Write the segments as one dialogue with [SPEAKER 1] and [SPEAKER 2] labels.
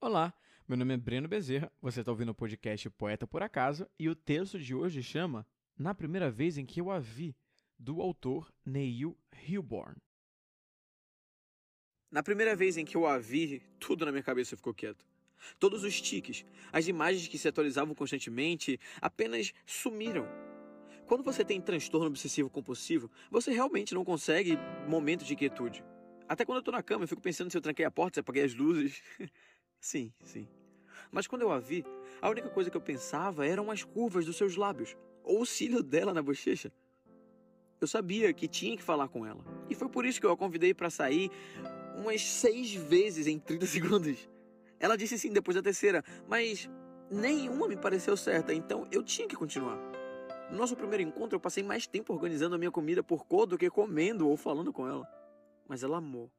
[SPEAKER 1] Olá, meu nome é Breno Bezerra, você está ouvindo o podcast Poeta por Acaso e o texto de hoje chama Na Primeira Vez em que Eu a Vi, do autor Neil Hilborn.
[SPEAKER 2] Na primeira vez em que eu a vi, tudo na minha cabeça ficou quieto. Todos os tiques, as imagens que se atualizavam constantemente, apenas sumiram. Quando você tem transtorno obsessivo compulsivo, você realmente não consegue momentos de quietude. Até quando eu tô na cama, eu fico pensando se eu tranquei a porta, se apaguei as luzes. Sim, sim. Mas quando eu a vi, a única coisa que eu pensava eram as curvas dos seus lábios, ou o cílio dela na bochecha. Eu sabia que tinha que falar com ela. E foi por isso que eu a convidei para sair umas seis vezes em 30 segundos. Ela disse sim depois da terceira, mas nenhuma me pareceu certa, então eu tinha que continuar. No nosso primeiro encontro, eu passei mais tempo organizando a minha comida por cor do que comendo ou falando com ela. Mas ela amou.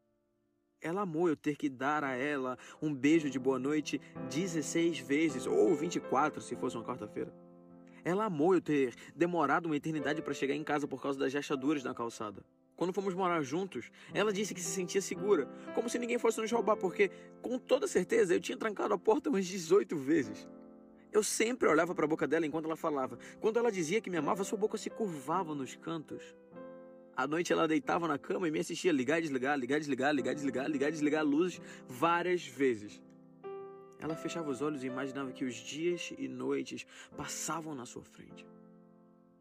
[SPEAKER 2] Ela amou eu ter que dar a ela um beijo de boa noite 16 vezes, ou 24 se fosse uma quarta-feira. Ela amou eu ter demorado uma eternidade para chegar em casa por causa das rachaduras na calçada. Quando fomos morar juntos, ela disse que se sentia segura, como se ninguém fosse nos roubar, porque, com toda certeza, eu tinha trancado a porta umas 18 vezes. Eu sempre olhava para a boca dela enquanto ela falava. Quando ela dizia que me amava, sua boca se curvava nos cantos. À noite ela deitava na cama e me assistia ligar desligar, ligar desligar, ligar desligar, ligar desligar luzes várias vezes. Ela fechava os olhos e imaginava que os dias e noites passavam na sua frente.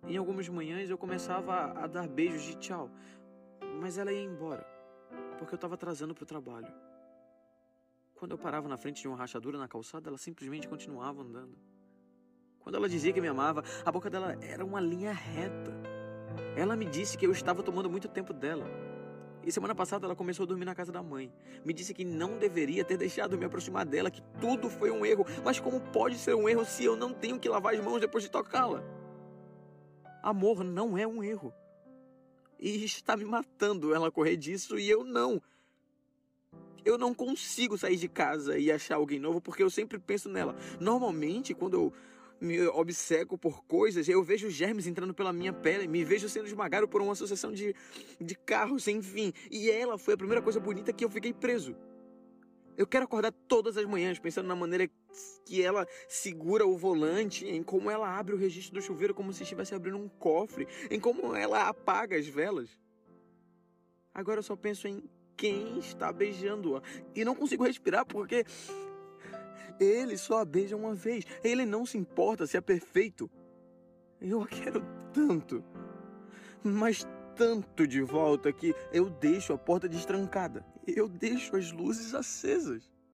[SPEAKER 2] Em algumas manhãs eu começava a, a dar beijos de tchau, mas ela ia embora, porque eu estava atrasando para o trabalho. Quando eu parava na frente de uma rachadura na calçada, ela simplesmente continuava andando. Quando ela dizia que me amava, a boca dela era uma linha reta. Ela me disse que eu estava tomando muito tempo dela. E semana passada ela começou a dormir na casa da mãe. Me disse que não deveria ter deixado me aproximar dela, que tudo foi um erro. Mas como pode ser um erro se eu não tenho que lavar as mãos depois de tocá-la? Amor não é um erro. E está me matando ela correr disso e eu não. Eu não consigo sair de casa e achar alguém novo porque eu sempre penso nela. Normalmente, quando eu me obceco por coisas, eu vejo germes entrando pela minha pele, me vejo sendo esmagado por uma associação de, de carros sem fim. E ela foi a primeira coisa bonita que eu fiquei preso. Eu quero acordar todas as manhãs pensando na maneira que ela segura o volante, em como ela abre o registro do chuveiro como se estivesse abrindo um cofre, em como ela apaga as velas. Agora eu só penso em quem está beijando-a e não consigo respirar porque ele só a beija uma vez. Ele não se importa se é perfeito. Eu a quero tanto, mas tanto de volta que eu deixo a porta destrancada. Eu deixo as luzes acesas.